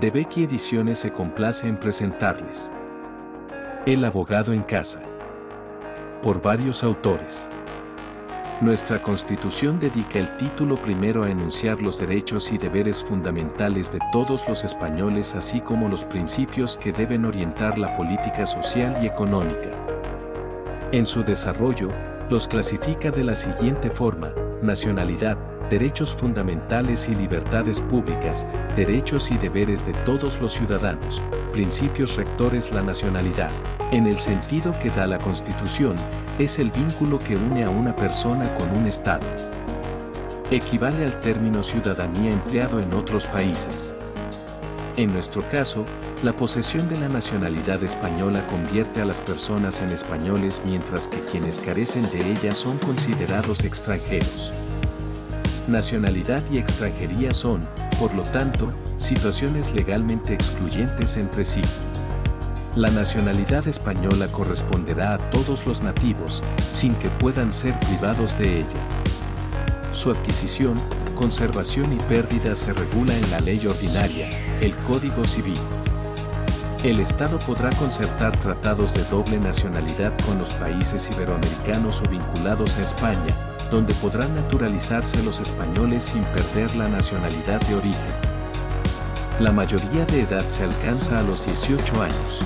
De Becky Ediciones se complace en presentarles. El abogado en casa. Por varios autores. Nuestra Constitución dedica el título primero a enunciar los derechos y deberes fundamentales de todos los españoles así como los principios que deben orientar la política social y económica. En su desarrollo, los clasifica de la siguiente forma, nacionalidad, derechos fundamentales y libertades públicas, derechos y deberes de todos los ciudadanos, principios rectores la nacionalidad, en el sentido que da la Constitución, es el vínculo que une a una persona con un Estado. Equivale al término ciudadanía empleado en otros países. En nuestro caso, la posesión de la nacionalidad española convierte a las personas en españoles mientras que quienes carecen de ella son considerados extranjeros. Nacionalidad y extranjería son, por lo tanto, situaciones legalmente excluyentes entre sí. La nacionalidad española corresponderá a todos los nativos, sin que puedan ser privados de ella. Su adquisición, conservación y pérdida se regula en la ley ordinaria, el Código Civil. El Estado podrá concertar tratados de doble nacionalidad con los países iberoamericanos o vinculados a España, donde podrán naturalizarse los españoles sin perder la nacionalidad de origen. La mayoría de edad se alcanza a los 18 años.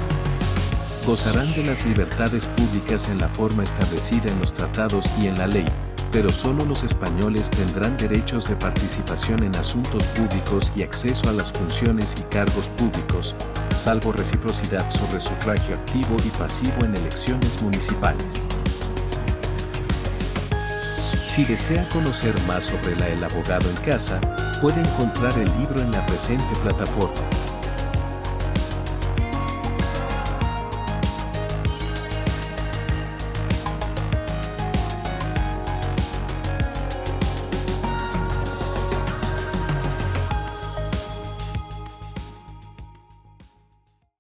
Gozarán de las libertades públicas en la forma establecida en los tratados y en la ley, pero solo los españoles tendrán derechos de participación en asuntos públicos y acceso a las funciones y cargos públicos, salvo reciprocidad sobre sufragio activo y pasivo en elecciones municipales. Si desea conocer más sobre la El Abogado en Casa, puede encontrar el libro en la presente plataforma.